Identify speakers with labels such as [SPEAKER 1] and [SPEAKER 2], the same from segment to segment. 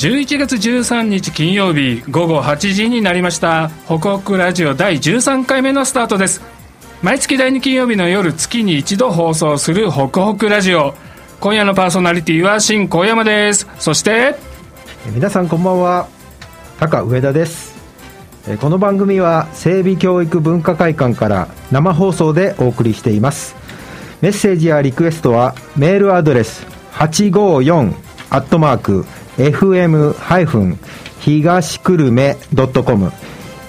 [SPEAKER 1] 11月13日金曜日午後8時になりました。北北ラジオ第13回目のスタートです。毎月第2金曜日の夜月に一度放送する北北ラジオ。今夜のパーソナリティは新小山です。そして
[SPEAKER 2] 皆さんこんばんは。高上田です。この番組は整備教育文化会館から生放送でお送りしています。メッセージやリクエストはメールアドレス854アットマーク fm- 東久留米 .com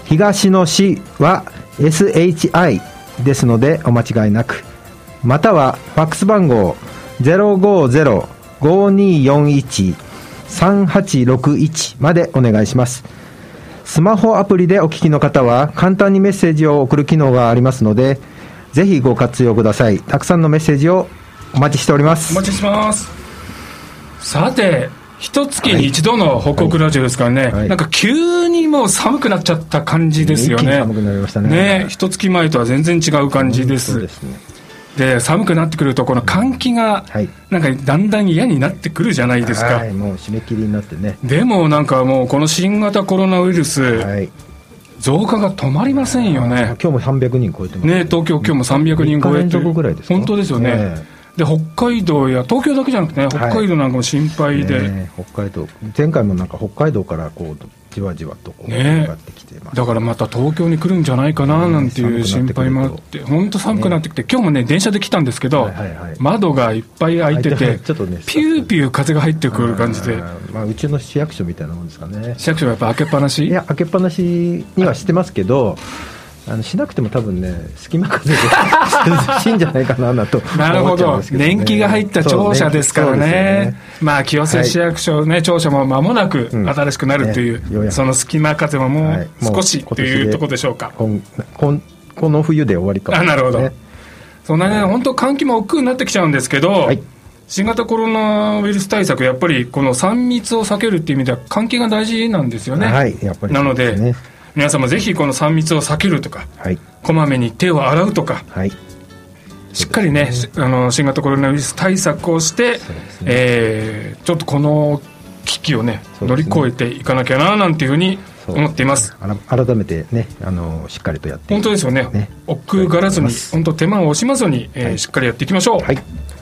[SPEAKER 2] 東の市は SHI ですのでお間違いなく。またはファックス番号050-5241-3861までお願いします。スマホアプリでお聞きの方は簡単にメッセージを送る機能がありますのでぜひご活用ください。たくさんのメッセージをお待ちしております。
[SPEAKER 1] お待ちします。さて一月に一度の報告ラジオですからね、はい。はい、なんか急にもう寒くなっちゃった感じですよね。
[SPEAKER 2] 寒くなりましたね。
[SPEAKER 1] ね一月前とは全然違う感じです。ですね。で寒くなってくるとこの換気がなんかだんだん嫌になってくるじゃないですか、はい、
[SPEAKER 2] もう締め切りになってね。
[SPEAKER 1] でもなんかもうこの新型コロナウイルス、はい、増加が止まりませんよね。
[SPEAKER 2] 今日も300人超えてますね。
[SPEAKER 1] 東京今日も300人超えて。
[SPEAKER 2] ぐらいです
[SPEAKER 1] 本当ですよね、で北海道や東京だけじゃなくてね北海道なんかも心配で、はいね、
[SPEAKER 2] 北海道。前回もなんか北海道からこうじわじわとこう
[SPEAKER 1] ね、だからまた東京に来るんじゃないかななんていう心配もあって。本当寒くなってきて、今日もね電車で来たんですけど、はいはいはい、窓がいっぱい開いてて ちょっと、ね、ピューピュー風が入ってくる感じで。
[SPEAKER 2] まあ、うちの市役所みたいなもんですかね。
[SPEAKER 1] 市役所はやっぱ開けっぱなし？
[SPEAKER 2] いや開けっぱなしにはしてますけどあのしなくても多分ね隙間風で涼しいんじゃないかなと、
[SPEAKER 1] なるほど。年季が入った庁舎ですからね、ね、まあ清瀬市役所ね、はい、庁舎も間もなく新しくなるという、うんね、その隙間風ももう少しというところでしょうか、
[SPEAKER 2] こんこの冬で終わりか
[SPEAKER 1] も、ね、あなるほど。そんなね、本当換気も億劫になってきちゃうんですけど、はい。新型コロナウイルス対策、やっぱりこの3密を避けるっていう意味では、換気が大事なんですよね。
[SPEAKER 2] はい、やっぱり、
[SPEAKER 1] ね、なので、皆様ぜひこの3密を避けるとか、はい、こまめに手を洗うとか、はい、しっかりね、ね、あの新型コロナウイルス対策をして、ね。えー、ちょっとこの危機をね、ね。乗り越えていかなきゃななんていうふうに思っています。
[SPEAKER 2] 改めてねあのしっかりとやって
[SPEAKER 1] 本当ですよね。ね奥がらずに本当手間を惜しまずに、えー、はい、しっかりやっていきましょう、はい、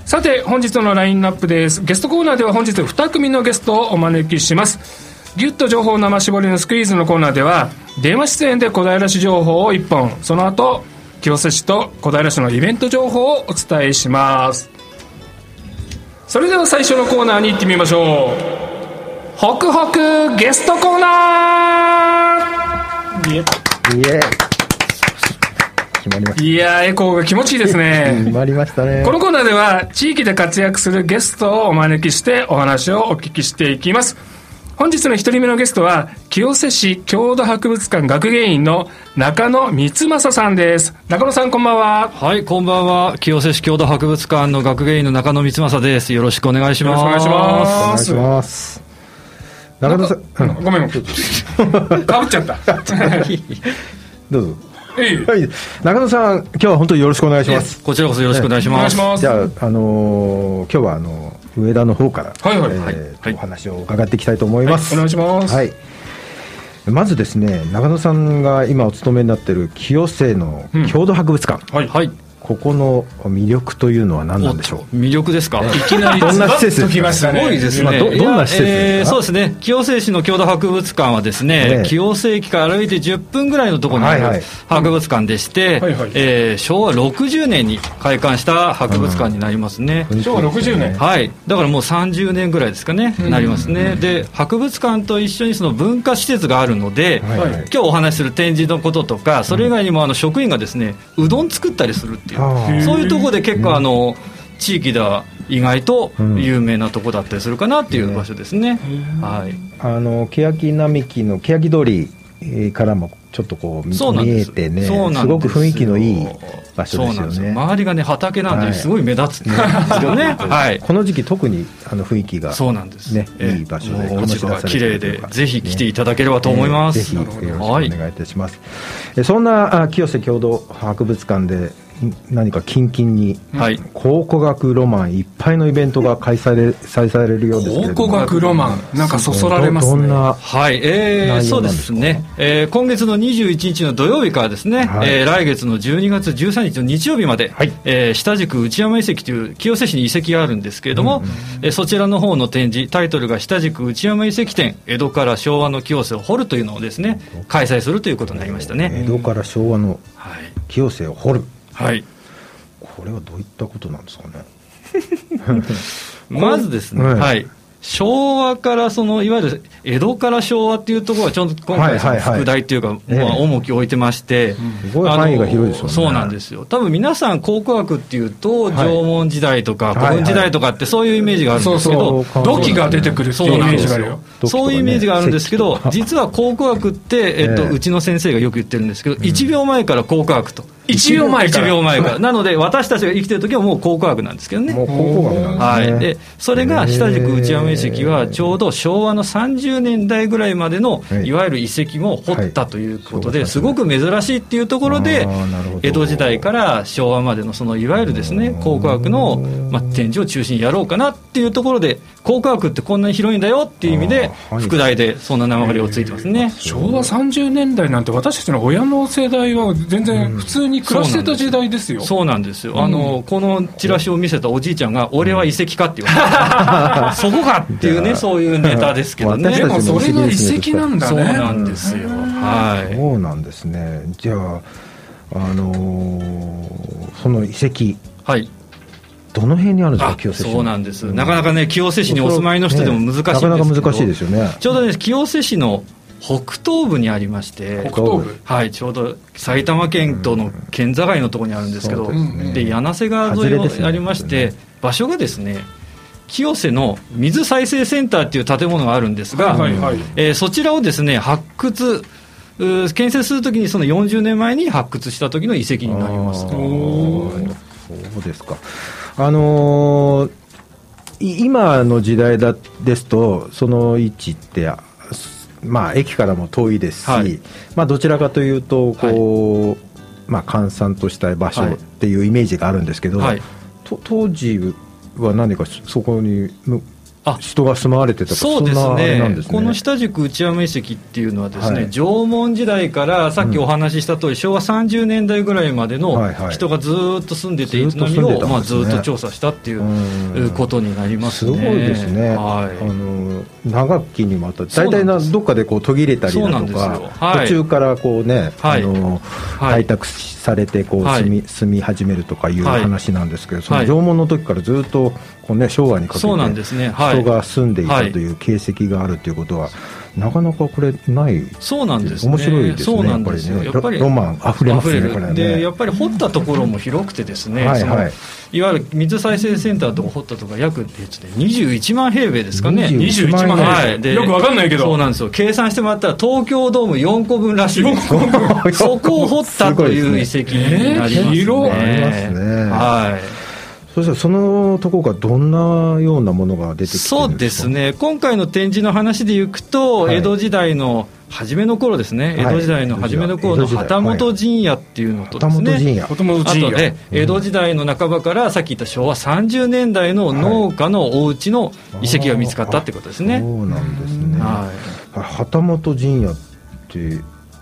[SPEAKER 1] さて本日のラインナップです。ゲストコーナーでは本日2組のゲストをお招きします。ギュッと情報生絞りのスクイーズのコーナーでは電話出演で小平市情報を1本。その後清瀬市と小平市のイベント情報をお伝えします。それでは最初のコーナーに行ってみましょう。ホクホクゲストコーナー。イエイいやエコーが気持ちいいですね。
[SPEAKER 2] 決まりましたね。
[SPEAKER 1] このコーナーでは地域で活躍するゲストをお招きしてお話をお聞きしていきます本日の一人目のゲストは清瀬市郷土博物館学芸員の中野光正さんです。中野さんこんばんは。
[SPEAKER 3] はいこんばんは。清瀬市郷土博物館の学芸員の中野光正です。よろしくお願いします。
[SPEAKER 1] よろしくお願いします。
[SPEAKER 2] 中野さ
[SPEAKER 1] んごめんかぶっちゃった。
[SPEAKER 2] どうぞ。はい、中野さん、今日は本当によろしくお願いします。
[SPEAKER 3] こちらこそよろしくお願いします。
[SPEAKER 1] じゃ
[SPEAKER 2] あ、あのー、今日はあの上田の方から、はいはいえお話を伺っていきたいと思います。
[SPEAKER 1] はい、お願いします。はい。
[SPEAKER 2] まずですね、中野さんが今お勤めになっている清瀬の郷土博物館。うん、はい。はいここの魅力というのは何なんでしょう？
[SPEAKER 3] 魅力ですか、
[SPEAKER 1] いきなりどんな施設？
[SPEAKER 3] きましたね。すごいですね、
[SPEAKER 2] どどんな施設？ですか、
[SPEAKER 3] そうですね。清瀬市の郷土博物館はですね、清瀬駅から歩いて10分ぐらいのところにある博物館でして、えー、昭和60年に開館した博物館になりますね、
[SPEAKER 1] 昭和60年？
[SPEAKER 3] はい。だからもう30年ぐらいですかね、なりますね。で博物館と一緒にその文化施設があるので、はい、今日お話しする展示のこととかそれ以外にもあの職員がですねうどん作ったりするっていう。そういうところで結構あの、地域では意外と有名なとこだったりするかなっていう場所ですね、はい、
[SPEAKER 2] あの欅並木の欅通りからもちょっとこう見えてねすごく雰囲気のいい場所ですよね。
[SPEAKER 3] 周りがね畑なんですごい目立つんですよね、
[SPEAKER 2] はい、この時期特にあの雰囲気が、
[SPEAKER 3] そうなんです。
[SPEAKER 2] ね、いい場所で
[SPEAKER 3] 落ち葉が綺麗でぜひ来ていただければと思います、
[SPEAKER 2] ぜひよろしくお願いいたします、そんな清瀬郷土博物館で何かキンキンに、はい、考古学ロマンいっぱいのイベントが開催されるようですけれ
[SPEAKER 1] ども。考古学ロマンなんかそそられますね。
[SPEAKER 3] はい、えー、そうですね、えー、今月の21日の土曜日からですね、はい、えー、来月の12月13日の日曜日まで、はい、えー、下宿内山遺跡という清瀬市に遺跡があるんですけれども、うんうん、えー、そちらの方の展示タイトルが下宿内山遺跡展江戸から昭和の清瀬を掘るというのをですね開催するということになりましたね。
[SPEAKER 2] 江戸から昭和の清瀬を掘る、
[SPEAKER 3] はい、
[SPEAKER 2] これはどういったことなんですかね。
[SPEAKER 3] まずですね、はい。昭和からそのいわゆる江戸から昭和っていうところはちょっと今回副題っていうか、まあ、重きを置いてまして、
[SPEAKER 2] すごい範囲が広いですよね。
[SPEAKER 3] そうなんですよ。多分皆さん考古学っていうと縄文時代とか古墳時代とかってそういうイメージがあるんですけど
[SPEAKER 1] 土器が出てくるっていうイメージがあるよ。
[SPEAKER 3] そういうイメージがあるんですけど実は考古学って、えっと、うちの先生がよく言ってるんですけど1秒前から考古学と。
[SPEAKER 1] 1秒前
[SPEAKER 3] から。1秒前から。なので私たちが生きてる時はもう考古学なんですけどね。
[SPEAKER 2] もう考古学なんですね、は
[SPEAKER 3] い、でそれが下宿内山遺跡はちょうど昭和の30年代ぐらいまでのい。わゆる遺跡も掘ったということで、すごく珍しいっていうところで江戸時代から昭和までのそのいわゆるですね考古学の、まあ、展示を中心にやろうかなっていうところで考古学ってこんなに広いんだよっていう意味で副題でそんな名前がついてますね。
[SPEAKER 1] 昭和30年代なんて私たちの親の世代は全然普通に暮らしてた時代ですよ。
[SPEAKER 3] そうなんですよ、あのこのチラシを見せたおじいちゃんが俺は遺跡かって言われて そこかっていうねそういうネタですけどね。
[SPEAKER 1] でもそれが遺跡なんだ
[SPEAKER 3] ね。そうなんですよ。はい。
[SPEAKER 2] そうなんですね。じゃああのー、その遺跡
[SPEAKER 3] はい。
[SPEAKER 2] どの辺にあるんですか、清瀬
[SPEAKER 3] 市そうなんです、なかなかね、清瀬市にお住まいの人でも難しいんですけど、
[SPEAKER 2] ね、なかなか難しいですよね。
[SPEAKER 3] ちょうどね、清瀬市の北東部にありまして
[SPEAKER 1] 北東部？
[SPEAKER 3] はいちょうど埼玉県との県境のところにあるんですけど、で柳瀬川沿いにありまして、場所がですね清瀬の水再生センターっていう建物があるんですが、はいはい、えー、そちらをですね発掘建設するときにその40年前に発掘した時の遺跡になります。
[SPEAKER 2] そうですか。あのー、今の時代だですとその位置ってまあ、駅からも遠いですし、はい、まあ、どちらかというとこう、はい、まあ、閑散とした場所っていうイメージがあるんですけど、はい、当時は何かそこに人が住まわれてた
[SPEAKER 3] そうですね、ね、この下宿内山遺跡っていうのはですね、はい、縄文時代からさっきお話しした通り、うん、昭和30年代ぐらいまでの人がずっと住んでて営みを、まあ、ずっと調査したっていうことになりますね。
[SPEAKER 2] すごいですね、はい、あの長きにまた大体などっかでこう途切れたりだとか、はい、途中からこうね、あの開拓されてこう住み,、住み始めるとかいう話なんですけど、その縄文の時からずっとこう、ね、昭和にかけて、ね、人が住んでいたという形跡があるということは、なかなかこれない
[SPEAKER 3] そうなんです、
[SPEAKER 2] ね、面白いですねやっぱりね。やっぱりロマンあふれますねこれね。
[SPEAKER 3] でやっぱり掘ったところも広くてですねはい、はい、いわゆる水再生センターとか掘ったとか約、えっとね、21万平米ですかね。
[SPEAKER 1] 21万平米、はい、でよくわかんないけど。
[SPEAKER 3] そうなんですよ。計算してもらったら東京ドーム4個分らしい。そこを掘ったという遺跡になりますね、えー、広
[SPEAKER 2] ありますねはいそしたらそのところがどんなようなものが出てきて
[SPEAKER 3] そうですね。今回の展示の話でいくと、はい、江戸時代の初めの頃ですね、江戸時代の初めの頃の旗本陣屋っていうのとですね、あとで江戸時代の半ばからさっき言った昭和30年代の農家のお家の遺跡が見つかったってことですね。
[SPEAKER 2] そうなんですね。はい、旗本陣屋って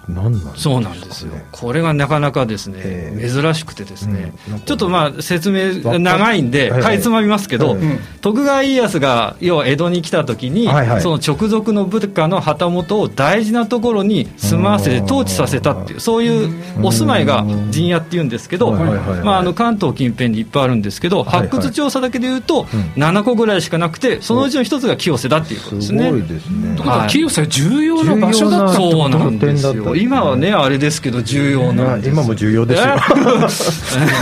[SPEAKER 2] 何なんです
[SPEAKER 3] そうなんですよ、これがなかなかですね、えー、珍しくてですね、うん、ちょっとまあ説明長いんで、かいつまみますけど、はいはい、徳川家康が要は江戸に来た時に、はいはい、その直属の部下の旗本を大事なところに住まわせて統治させたっていう、そういうお住まいが陣屋っていうんですけど、まあ、あの関東近辺にいっぱいあるんですけど、発掘調査だけでいうと、7個ぐらいしかなくて、そのうちの一つが清瀬だっていうことですね。すごいですね。ということは、
[SPEAKER 1] 清瀬は重要な場所だった
[SPEAKER 3] そうなんですよ。今はね、あれですけど、重要なん
[SPEAKER 2] 今も重要です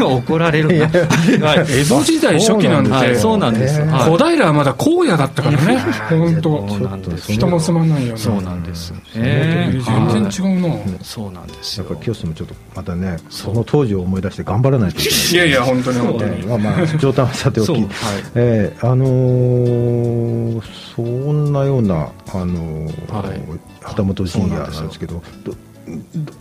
[SPEAKER 3] よ。怒られるな。
[SPEAKER 1] 江戸時代初期なんで、
[SPEAKER 3] そうなんです。
[SPEAKER 1] 小平はまだ荒野だったからね、本当、人も住まないような。
[SPEAKER 3] そうなんです。全
[SPEAKER 1] 然違うな。
[SPEAKER 3] そうなんですよ。
[SPEAKER 2] やっぱ清瀬もちょっとまたね、その当時を思い出して頑張らないといけない。い
[SPEAKER 1] やいや、本当に本当に。
[SPEAKER 2] まあまあ、冗談はさておき、えあのそんなような、あの旗本陣屋なんですけど、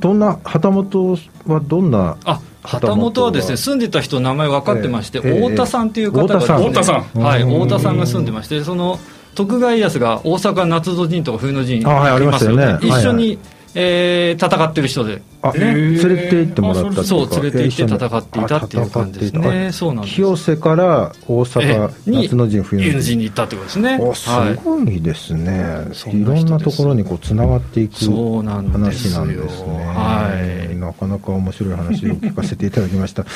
[SPEAKER 2] どんな旗本はどんな
[SPEAKER 3] 旗本はですね住んでた人の名前分かってまして、太田さんという方が、ね、
[SPEAKER 1] 太田さん。
[SPEAKER 3] はい太田さんが住んでましてその徳川家康が大阪夏の陣とか冬の陣
[SPEAKER 2] ありますよね。
[SPEAKER 3] 一緒に、えー、戦ってる人で、
[SPEAKER 2] あね、連れて行ってもらった
[SPEAKER 3] そう連れて行って戦っていたっていう感じですね。そうなんです。
[SPEAKER 2] 清瀬から大阪夏の陣冬
[SPEAKER 3] の陣。に行ったってことですね。
[SPEAKER 2] すごいですね、はい、いろんなところにこうつながっていく話なんですね。はい、なかなか面白い話を聞かせていただきました。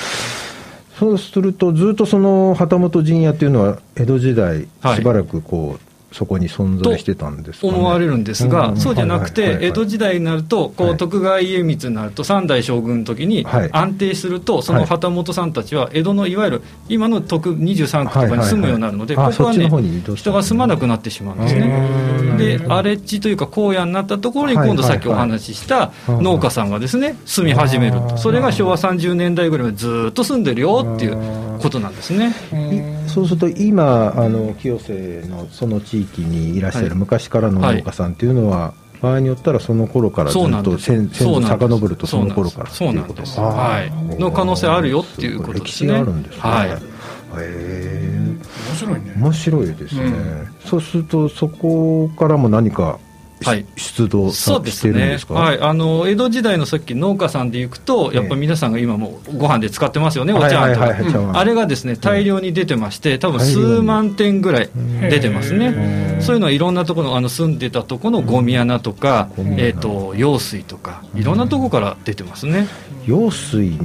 [SPEAKER 2] そうするとずっとその旗本陣屋っていうのは江戸時代しばらくこう、そこに存在してたんです、
[SPEAKER 3] ね、思われるんですが、うん、そうじゃなくて、江戸時代になると、こう徳川家光になると、三代将軍の時に安定すると、その旗本さんたちは、江戸のいわゆる今の徳23区とかに住むようになるので、ここはね、人が住まなくなってしまうんですね。で、荒れ地というか、荒野になったところに、今度さっきお話しした農家さんがですね、住み始めると、それが昭和30年代ぐらいまでずっと住んでるよっていうことなんですね。
[SPEAKER 2] そうすると今あの清瀬のその地域にいらっしゃる昔からの農家さんっていうのは、場合によったらその頃からずっと先祖遡るとその頃から
[SPEAKER 3] そうなんです、はい、の可能性あるよっていうことですね。
[SPEAKER 2] 歴史があるんですね、はい、へ
[SPEAKER 1] え。面白いね。
[SPEAKER 2] 面白いですね、うん、そうするとそこからも何かはい、出動そうですね、
[SPEAKER 3] はい、あの江戸時代のさっき農家さんでいくと、やっぱ皆さんが今もご飯で使ってますよね、お茶碗とか、あれがですね大量に出てまして、多分数万点ぐらい出てますね、そういうのはいろんなところあの住んでたところのゴミ穴とか、えーと、用水とか、いろんなところから出てますね。
[SPEAKER 2] 用水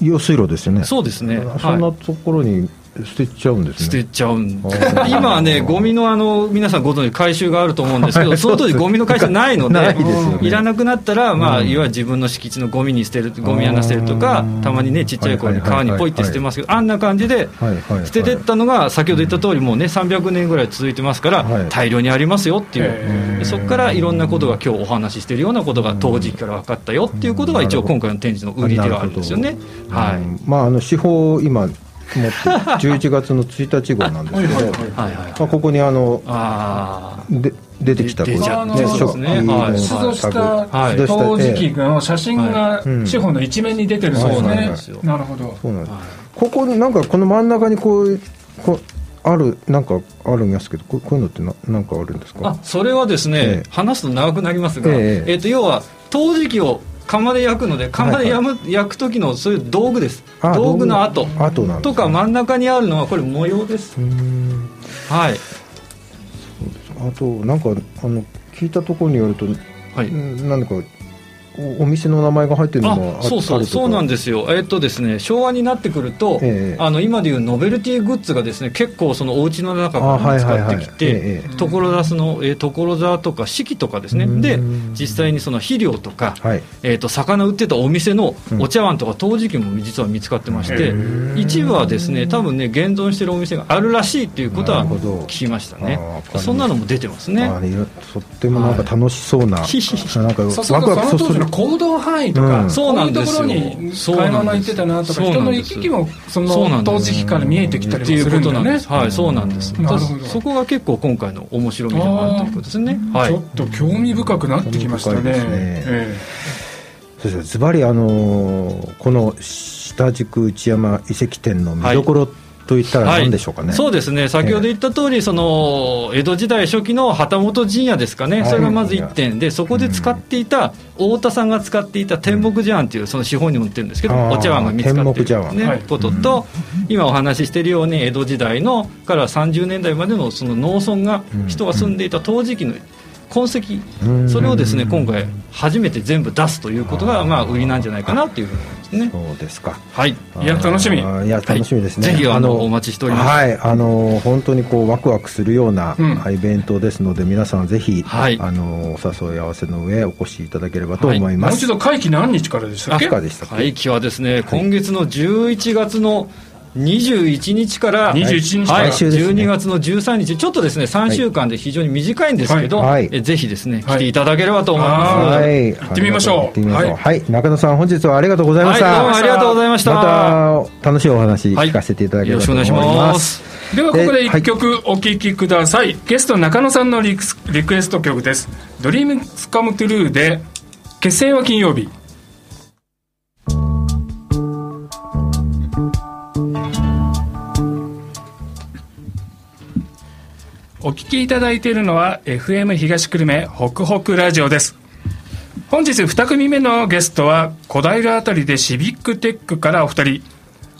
[SPEAKER 2] 用水路ですよね。
[SPEAKER 3] そうですね。
[SPEAKER 2] そんなところに捨てちゃうんですね。
[SPEAKER 3] 捨てちゃうん 今はねゴミのあの皆さんご存知回収があると思うんですけど その当時ゴミの回収ないので いいらなくなったら、まあ、いわゆる自分の敷地のゴミに捨てるゴミ穴捨てるとかたまにねちっちゃい子に川にポイって捨てますけど、あんな感じで捨ててったのが先ほど言った通りもうね300年ぐらい続いてますから、大量にありますよっていう。そこからいろんなことが今日お話ししているようなことが当時から分かったよっていうことが一応今回の展示の売りではあるんですよね。はい、
[SPEAKER 2] まああの手法今持って11月の1日号なんですけどまあ、ここにあのあで出てきたこ
[SPEAKER 1] れね食ね、はい、出土した陶磁器の写真が資本の一面に出てるそうですよ。なるほど。そうなんです。
[SPEAKER 2] ここなんかこの真ん中にこうこうあるなんかあるんですけどこういうのってななんかあるんですか？
[SPEAKER 3] あそれはですね、ええ、話すと長くなりますが、ええ。えー、と要は陶磁器を釜で焼くので釜で焼む、はいはい、焼く時のそういう道具です。道具。の跡。跡なん、ね、とか真ん中にあるのはこれ模様です。はい。
[SPEAKER 2] あとなんかあの聞いたところによると、はい、何かお店の名前が入ってるのも
[SPEAKER 3] そうそうそうなんですよ、えー、っとですね、昭和になってくると、えー、あの今でいうノベルティグッズがですね結構そのお家の中から使ってきて所沢の、えー、所沢とか四季とかですね。で実際にその肥料とか、はい、えー、と魚売ってたお店のお茶碗とか陶磁器も実は見つかってまして、うん、一部はですね多分ね現存してるお店があるらしいっていうことは聞きましたね。そんなのも出てますね。
[SPEAKER 2] とってもなんか楽しそうな、はい、なんか
[SPEAKER 1] ワクワクする行動範囲とか、うん、そういうところに買い物行ってたなとか人の行き来もその陶磁器から見えてきたりするんだね。
[SPEAKER 3] はいそうなんです。そこが結構今回の面白みでもあるということですね、
[SPEAKER 1] はい、ちょっと興味深くなってきましたね。ね、
[SPEAKER 2] そうですズバリあのこの下宿内山遺跡展の見どころってといったら何でしょうかね、はい、
[SPEAKER 3] そうですね、先ほど言った通り、えー、その江戸時代初期の旗本陣屋ですかね、それがまず1点。で、そこで使っていた、太田さんが使っていた天目茶碗という、その資本にも売ってるんですけど、お茶碗が見つかっている、ね、ことと、今お話ししているように、江戸時代のから30年代までのその農村が、人が住んでいた陶磁器の痕跡、それをですね今回、初めて全部出すということが、まあ、売りなんじゃないかなというふうに思いますね。
[SPEAKER 2] そうですか。
[SPEAKER 3] はい。
[SPEAKER 1] いや、楽しみ。い
[SPEAKER 2] や、楽しみですね。
[SPEAKER 3] ぜひ、あの、お待ちしております。
[SPEAKER 2] はい。あの、本当にこう、ワクワクするような、イベントですので、皆さんぜひ、はい、あの、お誘い合わせの上、お越しいただければと思います。もう
[SPEAKER 1] 一度、会期何日からでしたっけ？
[SPEAKER 3] 会期はですね、今月の11月の、21日から、
[SPEAKER 1] 21日
[SPEAKER 3] はい、12月の13日、ちょっとですね、3週間で非常に短いんですけど、はい、えぜひですね、来ていただければと思います。
[SPEAKER 1] はい、行ってみましょう。
[SPEAKER 2] はい、はい、中野さん、本日はありがとうございました。
[SPEAKER 3] どうもありがとうございました。
[SPEAKER 2] また楽しいお話聞かせていただければと思います。
[SPEAKER 1] ではここで一曲お聴きください、ゲスト中野さんのリクエスト曲です「ドリームスカムトゥルーで結成は金曜日お聞きいただいているのは FM 東久留米ホクホクラジオです。本日2組目のゲストは小平あたりでシビックテックからお二人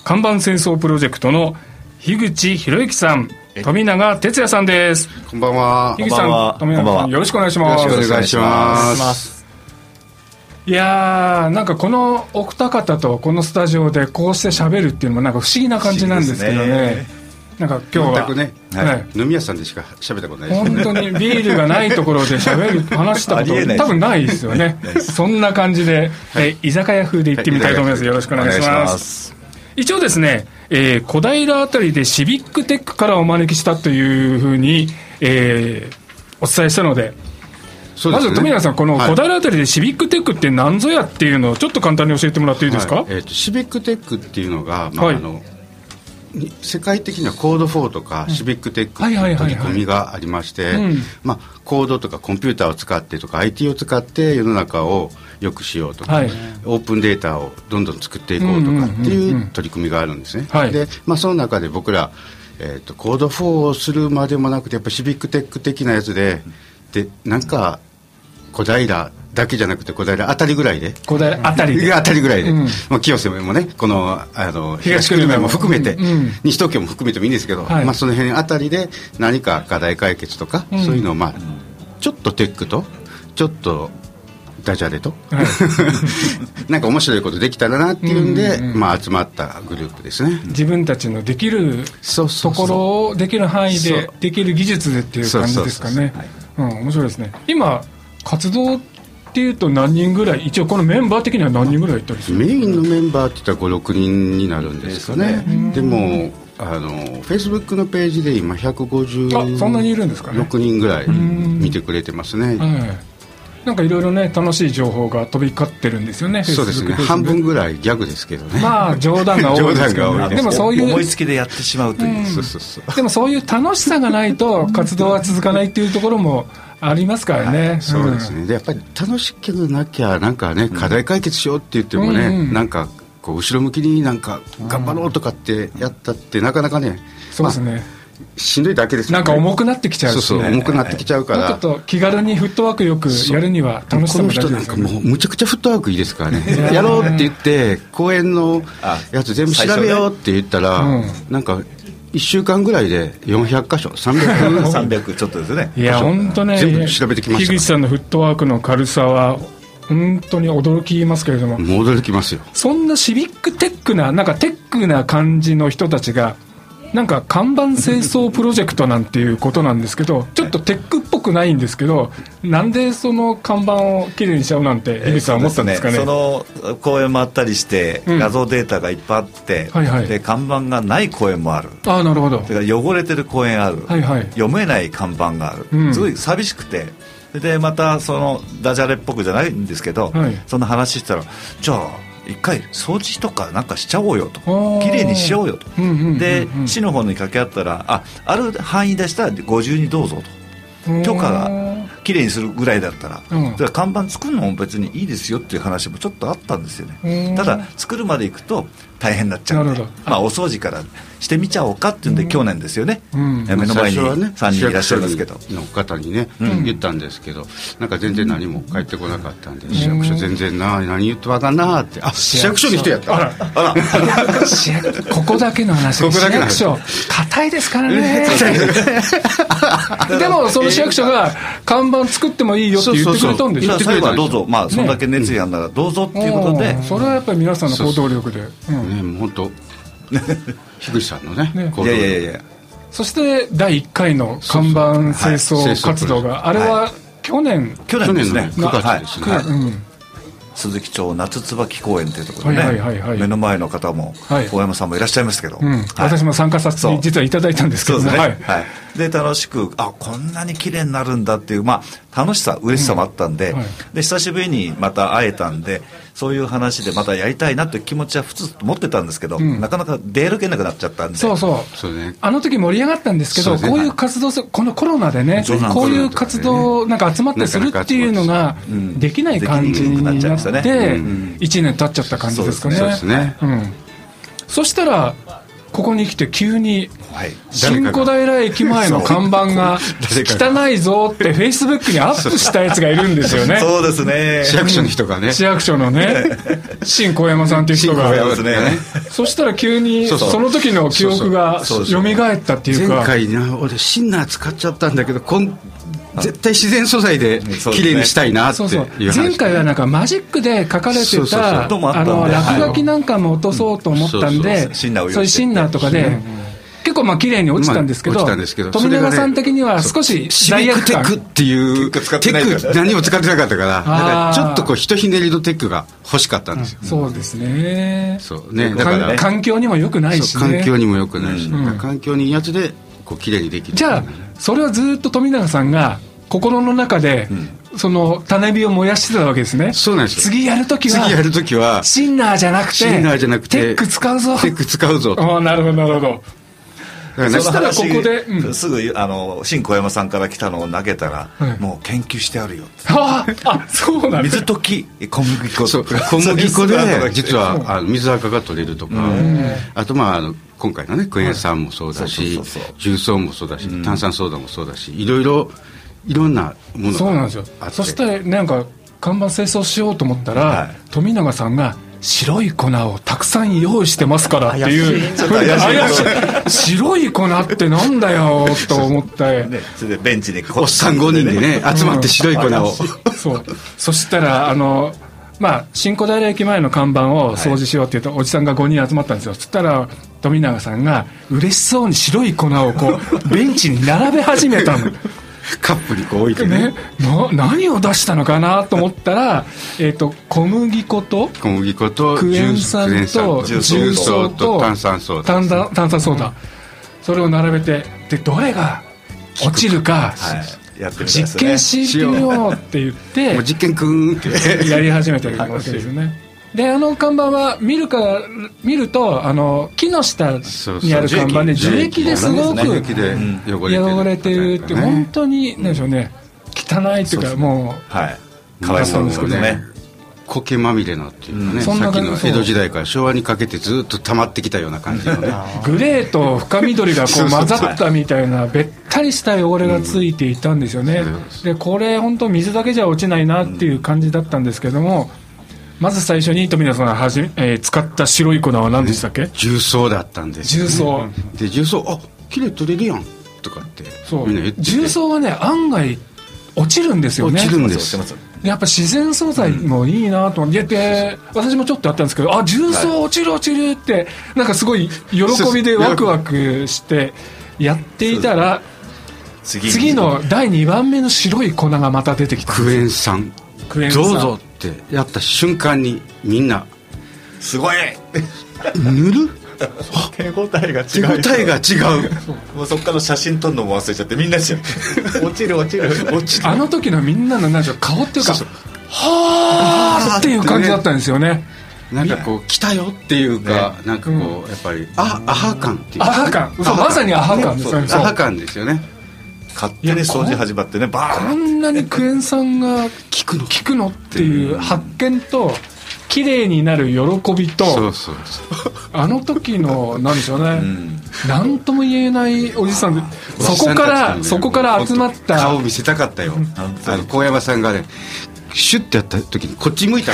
[SPEAKER 1] 看板戦争プロジェクトの樋口博之さん富永哲也さんです。
[SPEAKER 4] こんばんは。
[SPEAKER 1] 樋口さん富永さんよろしくお願いします。
[SPEAKER 4] よろしくお願いします。
[SPEAKER 1] いやーなんかこのお二方とこのスタジオでこうして喋るっていうのもなんか不思議な感じなんですけどねなんか今日は
[SPEAKER 4] 全くね、はい。飲み屋さんでしか喋ったことない
[SPEAKER 1] 本当にビールがないところで喋る話したこと多分ないですよね。そんな感じで、え居酒屋風で行ってみたいと思います、よろしくお願いします。一応ですね、えー、小平あたりでシビックテックからお招きしたというふうに、えー、お伝えしたのでね、まず富永さん、この小平あたりでシビックテックって何ぞやっていうのを、ちょっと簡単に教えてもらっていいですか、はい、
[SPEAKER 4] えーと、シビックテックっていうのが、まあ、はい、あの世界的にはコード4とかシビックテックっていう取り組みがありまして、コードとかコンピューターを使ってとか IT を使って世の中を良くしようとか、はい、オープンデータをどんどん作っていこうとかっていう取り組みがあるんですね。で、まあ、その中で僕ら、えーと、コード4をするまでもなくてやっぱシビックテック的なやつででなんか小平だけじゃなくて小平あたりぐらいで。
[SPEAKER 1] 小平あたりで。
[SPEAKER 4] あたりぐらいで、うん、まあ、清瀬もねこのあの東久留米も。含めて、うん、西東京も含めてもいいんですけど、はい、まあ、その辺あたりで何か課題解決とか、うん、そういうのをまあちょっとテックとちょっとダジャレと、はい、なんか面白いことできたらなっていうんで、うんうん、まあ、集まったグループですね。
[SPEAKER 1] 自分たちのできるところをできる範囲でできる技術でっていう感じですかね。面白いですね。今活動っていうと何人ぐらい？一応このメンバー的には何人ぐらいいったりする？
[SPEAKER 4] メインのメンバーって言ったら56人になるんですかね。でもあのフェイスブックのページで今150
[SPEAKER 1] そんなにいるんですかね
[SPEAKER 4] ？6人ぐらい見てくれてますね、はい。
[SPEAKER 1] なんかいろいろね楽しい情報が飛び交ってるんですよね
[SPEAKER 4] そうですね。半分ぐらいギャグですけどね。
[SPEAKER 1] まあ 冗談が多いですけど、
[SPEAKER 5] ね、でもそういう思いつきでやってしまうという、うん、
[SPEAKER 4] そうそうそう。
[SPEAKER 1] でもそういう楽しさがないと活動は続かないっていうところもありますからね、はい、
[SPEAKER 4] そうですね、でやっぱり楽しくなきゃなんかね課題解決しようって言ってもね、うん、なんかこう後ろ向きになんか頑張ろうとかってやったってなかなかね、
[SPEAKER 1] そうですね、
[SPEAKER 4] まあしんどいだけです、
[SPEAKER 1] ね、なんか重くなってきちゃう、ね、
[SPEAKER 4] そうそう重くなってきちゃうから。
[SPEAKER 1] ちょっと気軽にフットワークよくやるには楽しさも大
[SPEAKER 4] 事ですよ、ね、この人なんかもうむちゃくちゃフットワークいいですからね。やろうって言って公演のやつ全部調べようって言ったら、ねうん、なんか1週間ぐらいで400箇所300
[SPEAKER 5] 300 ちょっとですね。
[SPEAKER 1] いや本当ね
[SPEAKER 4] 全部調べてきました。
[SPEAKER 1] 樋口さんのフットワークの軽さは本当に驚きますけれども。
[SPEAKER 4] 驚きますよ。
[SPEAKER 1] そんなシビックテックななんかテックな感じの人たちがなんか看板清掃プロジェクトなんていうことなんですけど、ちょっとテックっぽくないんですけど、なんでその看板をきれいにしちゃうなんて、樋口さん、思ったんですかね,、
[SPEAKER 5] その公園もあったりして、画像データがいっぱいあって、はいはい、で看板がない公園もある、
[SPEAKER 1] あなるほど。
[SPEAKER 5] それから汚れてる公園ある、はいはい、読めない看板がある、うん、すごい寂しくて。でまたそのダジャレっぽくじゃないんですけど、はい、その話したらじゃあ一回掃除とかなんかしちゃおうよと。きれいにしようよと、で市の方に掛け合ったらあある範囲出したらご自由にどうぞと。許可がきれいにするぐらいだったら、うん、看板作るのも別にいいですよっていう話もちょっとあったんですよね。ただ作るまでいくと大変になっちゃうので。まあ、お掃除からしてみちゃおうかっていうんで、去年ですよね、うん、目の前に3人いらっしゃいますけど、ね、
[SPEAKER 4] の方にね、うん、言ったんですけどなんか全然何も返ってこなかったんで、市役所全然な何言ってわかんなって。あ市役所に人やった。あら。
[SPEAKER 1] ここだけの話ここだけの話。市役所硬いですからね。でもその市役所が看板作ってもいいよって言ってくれたんでしょ？
[SPEAKER 5] 最後はどうぞ。まあそんだけ熱意あんならどうぞっていうことで、
[SPEAKER 1] それはやっぱり皆さんの行動力で、
[SPEAKER 4] うん。ね本当 樋口さんのねね。
[SPEAKER 5] いやいやいや
[SPEAKER 1] そして第1回の看板清掃活動が、あれは去年、
[SPEAKER 5] 去年ですね。
[SPEAKER 4] 9月ですね、はいうん。
[SPEAKER 5] 鈴木町夏椿公園というところでね、はいはいはいはい、目の前の方も、はい、大山さんもいらっしゃいましたけど、うん。はい、
[SPEAKER 1] 私も参加させて実はいただいたんですけどね、
[SPEAKER 5] はい、で楽しくあこんなに綺麗になるんだっていうまあ楽しさ嬉しさもあったんでうん、で久しぶりにまた会えたんでそういう話でまたやりたいなという気持ちは普通と持ってたんですけど、うん、なかなか出歩けなくなっちゃったんで。
[SPEAKER 1] そうそう。そう、ね、あの時盛り上がったんですけど、ね、こういう活動このコロナでねこういう活動なんか集まってするっていうのができない感じになって、1年経っちゃった感じですかね。
[SPEAKER 4] そうですね、うん、
[SPEAKER 1] そしたらここに来て急に、新小平駅前の看板が汚いぞってフェイスブックにアップしたやつがいるんですよね。
[SPEAKER 5] そうですね。
[SPEAKER 4] 市役所の人がね。
[SPEAKER 1] 市役所のね。新小山さんっていう人が。そしたら急にその時の記憶が蘇ったっていうか。
[SPEAKER 4] 前回な俺シンナー使っちゃったんだけどこん絶対自然素材で綺麗にしたいなっていう
[SPEAKER 1] 前回はなんかマジックで書かれてたあの落書きなんかも落とそうと思ったんでそういうシンナーとかで結構まあ綺麗に落ちたんですけど、富永さん的には少し
[SPEAKER 4] 罪悪感テックっていうテック何も使ってなかったからだからちょっとこうひとひねりのテックが欲しかったんですよ、
[SPEAKER 1] そうですね。
[SPEAKER 4] そうね
[SPEAKER 1] だから。環境にもよくないし
[SPEAKER 4] 環境にもよくないし、環境にいいやつでこう綺麗にできる。
[SPEAKER 1] じゃあそれはずっと富永さんが心の中で、その種火を燃やしてたわけですね。
[SPEAKER 4] そうなんです
[SPEAKER 1] 次やるときは、
[SPEAKER 4] 次やるときは、
[SPEAKER 1] シンナーじゃなくて、
[SPEAKER 4] シンナーじゃなくて、
[SPEAKER 1] テック使うぞ。
[SPEAKER 4] テック使うぞ。
[SPEAKER 1] ああ、なるほど、なるほど。そしたらここで、
[SPEAKER 5] うん、すぐあの新小山さんから来たのを投げたら、はい、もう研究してあるよ
[SPEAKER 1] ああそうなん
[SPEAKER 5] 水溶き小麦粉
[SPEAKER 4] そう小麦粉で実はあの水垢が取れるとかあとまああの今回のねクエン酸もそうだし重曹もそうだし炭酸ソーダもそうだしいろいろいろんなものが
[SPEAKER 1] そうなんですよ。そしてなんか看板清掃しようと思ったら、はい、富永さんが白い粉をたくさん用意してますからっていう。白い粉ってなんだよと思って、
[SPEAKER 5] ね、それでベンチに
[SPEAKER 4] おっさん5人でね集まって白い粉を、
[SPEAKER 1] そう。そしたらあのまあ、新小平駅前の看板を掃除しようって言うと、はい、おじさんが5人集まったんですよ。そしたら富永さんが嬉しそうに白い粉をこうベンチに並べ始めたの
[SPEAKER 4] カップにこう置いてね。
[SPEAKER 1] な何を出したのかなと思ったら、えーと、小麦粉と
[SPEAKER 4] 小麦粉と
[SPEAKER 1] クエン酸と
[SPEAKER 4] 重曹と炭酸ソーダ
[SPEAKER 1] 炭酸ソーダ、それを並べてでどれが落ちるか、
[SPEAKER 5] やってみ
[SPEAKER 1] 実験してみようって言って
[SPEAKER 4] もう実験くんって
[SPEAKER 1] やり始めてるわけですよねであの看板は見るか見るとあの木の下にある看板で樹液。ですごく汚れてる。って本当に何でしょうね。汚いっていうかも
[SPEAKER 5] うはい。かわいそうですけどね。
[SPEAKER 4] 苔まみれのっていうかね、さっきの江戸時代から昭和にかけてずっと溜まってきたような感じのね。
[SPEAKER 1] グレーと深緑がこう混ざったみたいなべったりした汚れがついていたんですよね、でこれ本当水だけじゃ落ちないなっていう感じだったんですけども、まず最初に富田さんがはじ、えー、使った白い粉は何でしたっけ？
[SPEAKER 4] 重曹だったんです、
[SPEAKER 1] ね、重曹。
[SPEAKER 4] で重曹あ綺麗取れるやん。とかって
[SPEAKER 1] そう。みんな言って。重曹はね案外落ちるんですよね。
[SPEAKER 4] 落ちるんです。
[SPEAKER 1] やっぱ自然素材もいいなと思って、うん、私もちょっとやったんですけどあ重曹落ちる落ちるってなんかすごい喜びでワクワクしてやっていたら次の第2番目の白い粉がまた出てきた
[SPEAKER 4] クエン酸。クエン酸。どうぞってやった瞬間にみんな
[SPEAKER 5] すごい。
[SPEAKER 4] 塗る？
[SPEAKER 5] 手応えが違う手
[SPEAKER 4] 応えが違う。
[SPEAKER 5] もうそっから写真撮るのも忘れちゃってみんなし 落ちる落ちる。落ちる。
[SPEAKER 1] あの時のみんなのなんか顔っていうかはあっていう感じだったんですよね。
[SPEAKER 4] なんかこう来たよっていうか、なんかこうやっぱりあアハ感っていうア
[SPEAKER 1] ハ感。そうまさにアハ感ですよね。
[SPEAKER 4] アハ感ですよね
[SPEAKER 5] 勝手に掃除始まってねバ
[SPEAKER 1] ーンこんなにクエン酸が効くの？効くの？っていう発見と綺麗になる喜びと
[SPEAKER 4] そうそう
[SPEAKER 1] そう。あの時のなんでしょうね。何、うん、とも言えないおじさんでそこからそこから集まった。
[SPEAKER 4] 顔見せたかったよ。あの小山さんがねシュッてやった時にこっち向いた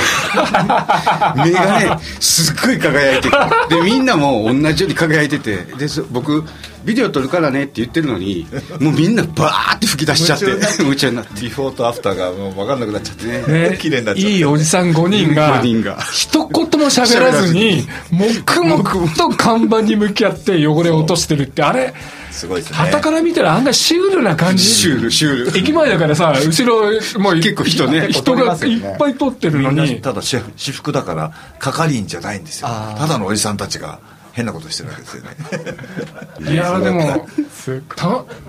[SPEAKER 4] 目がねすっごい輝いてでみんなも同じように輝いてて。で僕ビデオ撮るからねって言ってるのにもうみんなバーって吹き出しちゃって夢中になって
[SPEAKER 5] ビフォーとアフターがもう分かんなくなっちゃって
[SPEAKER 1] ねね綺麗になっちゃっていいおじさん5人が人が一言も喋らずに黙々と看板に向き合って汚れを落としてるってあれ
[SPEAKER 5] すごいですね。
[SPEAKER 1] 旗から見たら案外シュールな感じ。
[SPEAKER 4] シュール、シュー
[SPEAKER 1] ル。駅前だからさ、後ろ、もう
[SPEAKER 4] 結構人ね。
[SPEAKER 1] 人がいっぱい通ってるのに。
[SPEAKER 5] ただ私服だから、係員じゃないんですよ。ただのおじさんたちが。変なことしてるわけですよ
[SPEAKER 1] ね。いや でも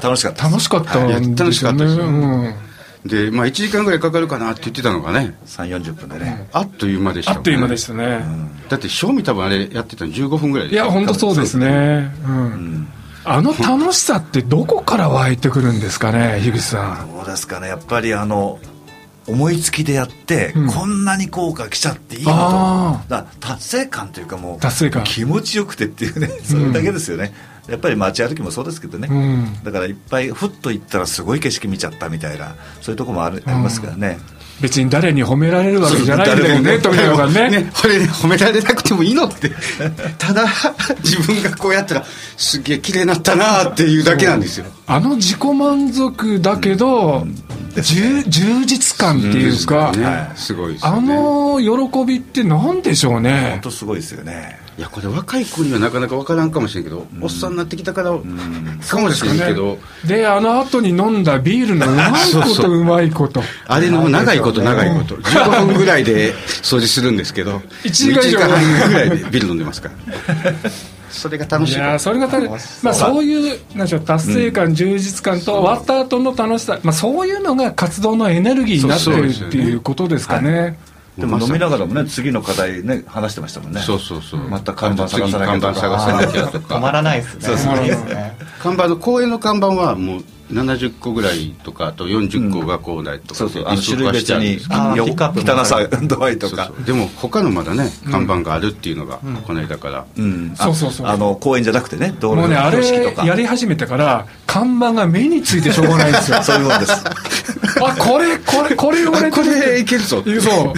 [SPEAKER 5] 楽しかった
[SPEAKER 1] 楽しかった
[SPEAKER 4] 楽しかったですよ、でまあ1時間ぐらいかかるかなって言ってたのがね。
[SPEAKER 5] 3 4 0分でね、
[SPEAKER 4] あっという間でした、
[SPEAKER 1] あっという間でしたね、
[SPEAKER 4] だって賞味多分あれやってたの15分ぐらい
[SPEAKER 1] いや本当そうですね。うん。あの楽しさってどこから湧いてくるんですかね樋口さ
[SPEAKER 5] ん。どうですかね。やっぱりあの思いつきでやって、うん、こんなに効果来ちゃっていいのと。だ達成感というかもう達成感。気持ちよくてっていうね それだけですよね、うん、やっぱり街歩きもそうですけどね、うん、だからいっぱいふっと行ったらすごい景色見ちゃったみたいなそういうとこもありますからね、
[SPEAKER 1] 別に誰に褒められるわけじゃないんだよね富永さんね。ね
[SPEAKER 4] これ褒められなくてもいいのって。ただ自分がこうやったらすげえ綺麗になったなっていうだけなんですよ。
[SPEAKER 1] あの自己満足だけど、うん。充実感っていうか、ね、すごい、ね、あの喜びって何でしょうね。
[SPEAKER 5] 本当すごいですよね
[SPEAKER 4] いやこれ若い子にはなかなか分からんかもしれんけど、うん、おっさんになってきたからかもしれんけど。
[SPEAKER 1] で、ね、あの後に飲んだビールのうまいことうまいこと。
[SPEAKER 4] あれの長いこと長いこと。15分ぐらいで掃除するんですけど
[SPEAKER 1] 1時間以上。
[SPEAKER 4] ぐらいでビール飲んでますから。それが楽しい。い
[SPEAKER 1] やそれが楽まあそういうなんでしょう達成感、うん、充実感と終わった後の楽しさ、まあ、そういうのが活動のエネルギーになってるっていうことですかね。
[SPEAKER 5] でも飲みながらもね次の課題ね話してましたもんね。
[SPEAKER 4] そうそうそう。
[SPEAKER 5] また看板探さなきゃ
[SPEAKER 4] とか。看板探さなきゃとか。
[SPEAKER 2] 止まらないですね。そうそう。
[SPEAKER 4] 看板の公園の看板はもう70個ぐらいとかあと40個がこうだとか、
[SPEAKER 5] そうそう。あの種類別に汚さ度合いとか。
[SPEAKER 4] でも他のまだね看板があるっていうのがこの間から、
[SPEAKER 5] うん。そうそうそう。あの公園じゃなくてね
[SPEAKER 1] 道路の標識とか、ね、やり始めてから看板が目についてしょうがないんですよ。
[SPEAKER 5] そういうもんです。
[SPEAKER 1] あこれこれこれ言われ
[SPEAKER 4] これいけるぞ
[SPEAKER 1] そう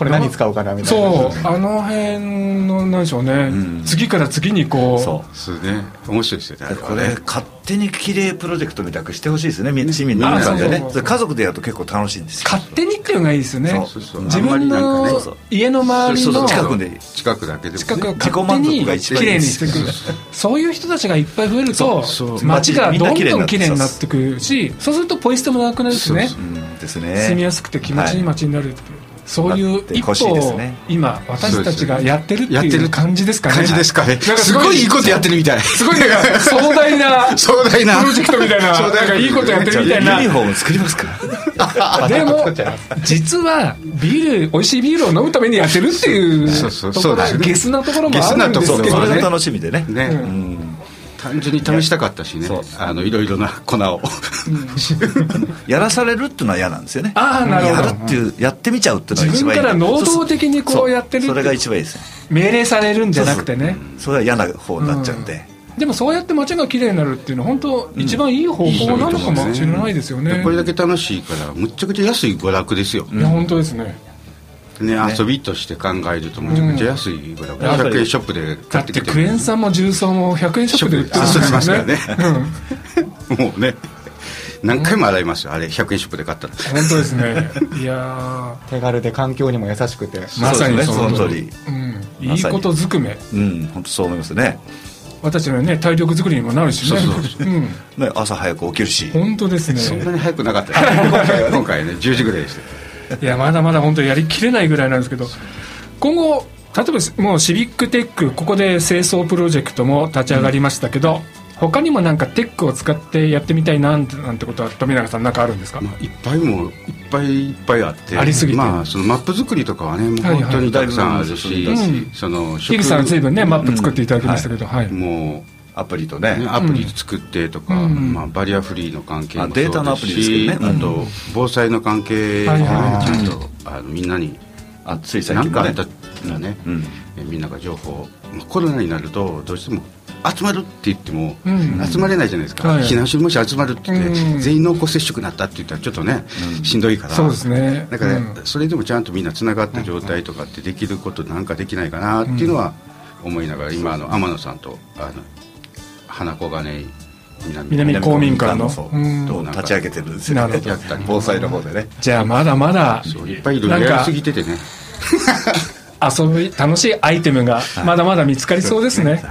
[SPEAKER 2] これ何使うかなみたい
[SPEAKER 1] な。そうあの辺のなんでしょうね、うん、次から次にこう。
[SPEAKER 4] そう。ですね。面白いですよね
[SPEAKER 5] これ勝手にきれいプロジェクトみたくしてほしいですね市民の皆さんでね。家族でやると結構楽しいんですよ。
[SPEAKER 1] 勝手にっていうのがいいですよね。自分の家の周りの
[SPEAKER 5] 近くで。
[SPEAKER 4] 近くだけで
[SPEAKER 1] 近くを勝手にきれいにしていくそう。いう人たちがいっぱい増えると街がどんどんきれいになってくるしそうするとポイ捨てもなくなるしね。住みやすくて気持ちいい街になるっていうそういう一歩を今私たちがやってるっていう感じですかね。
[SPEAKER 4] 感じですかね。すごいいいことやってるみたい。
[SPEAKER 1] すごいなんか壮大な
[SPEAKER 4] 壮大な。
[SPEAKER 1] プロジェクトみたいなな。んかいいことやってるみたいな。
[SPEAKER 5] ユニフォーム作りますか？
[SPEAKER 1] でも実はビール美味しいビールを飲むためにやってるっていうところゲスなところもあるんですけど
[SPEAKER 5] それが楽しみでね。ね、
[SPEAKER 4] 単純に試したかったしね。あのいろいろな粉を。
[SPEAKER 5] やらされるっていうのは嫌なんですよね。
[SPEAKER 1] ああなるほど。
[SPEAKER 5] やるっていうやってみちゃうっていうのが一番いい。
[SPEAKER 1] 自分から能動的にこうやってる
[SPEAKER 5] それが一番いいですね。
[SPEAKER 1] 命令されるんじゃなくてね。
[SPEAKER 5] それは嫌な方になっちゃうんで、
[SPEAKER 1] うん、でもそうやって街が綺麗になるっていうのは本当一番いい方法なのかもしれないですよね、
[SPEAKER 4] うん、これだけ楽しいからむっちゃくちゃ安い娯楽ですよ、
[SPEAKER 1] いや本当ですね
[SPEAKER 4] ね、遊びとして考えるとむちゃくちゃ安いぐらい、うん、100円ショップで
[SPEAKER 1] 買ってきて。だってクエン酸も重曹も100円ショップで売ってますからね。
[SPEAKER 4] もうね。何回も洗いますよあれ。100円ショップで買ったら。
[SPEAKER 1] 本当ですね。いや
[SPEAKER 2] 手軽で環境にも優しくて。
[SPEAKER 1] まさに
[SPEAKER 5] その通り、
[SPEAKER 1] うん、いいことずくめ。
[SPEAKER 5] うん本当そう思いますね。
[SPEAKER 1] 私のね体力作りにもなるしね。
[SPEAKER 5] ね朝早く起きるし。
[SPEAKER 1] 本当ですね。
[SPEAKER 4] そんなに早くなかった。今回今回ね10時ぐらいでした
[SPEAKER 1] いやまだまだ本当やりきれないぐらいなんですけど。今後例えばもうシビックテックここで清掃プロジェクトも立ち上がりましたけど、うん、他にもなんかテックを使ってやってみたいなんてなんてことは富永さん何かあるんですか、ま
[SPEAKER 4] あ、いっぱいもいっぱいいっぱいあって
[SPEAKER 1] ありすぎて、
[SPEAKER 4] まあ、そのマップ作りとかはねもう本当にたくさんあるし、はいはい、その
[SPEAKER 1] 樋口さん随分ねマップ作っていただきましたけど、うんはい、
[SPEAKER 4] もう
[SPEAKER 5] アプリとね、
[SPEAKER 4] ね、アプリ作ってとか、うん、まあ、バリアフリーの関係もそうですしデータのアプリですけどね、あと防災の関係も、ちゃんとあのみんなに
[SPEAKER 5] あつい最近
[SPEAKER 4] もねかあったらね、うん、みんなが情報、まあ、コロナになるとどうしても集まるって言っても、集まれないじゃないですか、避難所にもし集まるって言って、全員濃厚接触になったって言ったらちょっとね、しんどいから。
[SPEAKER 1] そうですね。
[SPEAKER 4] だから、それでもちゃんとみんなつながった状態とかってできることなんかできないかなっていうのは思いながら、今あの天野さんとあの花子金
[SPEAKER 1] 南公民館の？
[SPEAKER 5] 立ち上げてるんですよね。防災の方でね。
[SPEAKER 1] じゃあまだまだ
[SPEAKER 4] いっぱいいろいろやりすぎててね。
[SPEAKER 1] 遊び楽しいアイテムがまだまだ見つかりそうですね。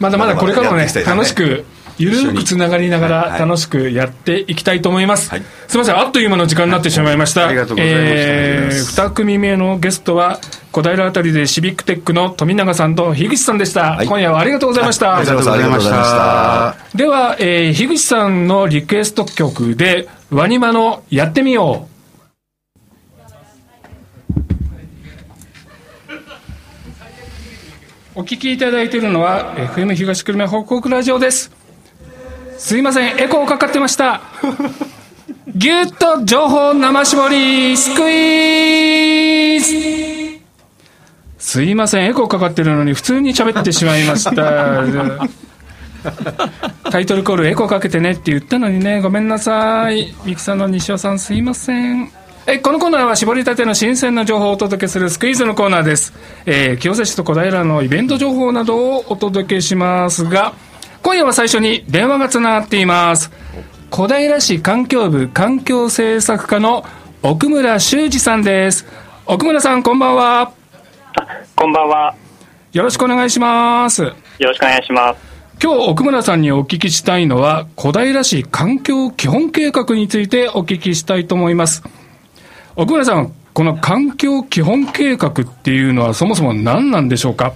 [SPEAKER 1] まだまだこれからもね。楽しくゆるくつながりながら楽しくやっていきたいと思います、はい、すみませんあっという間の時間になってしまいました、はい、ありがとうございます、えー、2組目のゲストは小平あたりでシビックテックの富永さんと樋口さんでした、はい、今夜はありがとうございました、
[SPEAKER 5] ありがとうございました。
[SPEAKER 1] では、えー、樋口さんのリクエスト曲でワニマのやってみよう。お聞きいただいているのは FM 東久留米報告ラジオですすいませんエコーかかってましたぎゅっと情報生絞りスクイーズすいません、エコーかかってるのに普通に喋ってしまいました。タイトルコールエコーかけてねって言ったのにね、ごめんなさい。ミキさんの西尾さんすいません。えこのコーナーは絞りたての新鮮な情報をお届けするスクイーズのコーナーです。えー、清瀬市と小平のイベント情報などをお届けしますが、今夜は最初に電話がつながっています。小平市環境部環境政策課の奥村修二さんです。奥村さん、こんばんは。
[SPEAKER 6] こんばんは。
[SPEAKER 1] よろしくお願いします。よ
[SPEAKER 6] ろしくお願いします。
[SPEAKER 1] 今日奥村さんにお聞きしたいのは、小平市環境基本計画についてお聞きしたいと思います。奥村さん、この環境基本計画っていうのはそもそも何なんでしょうか？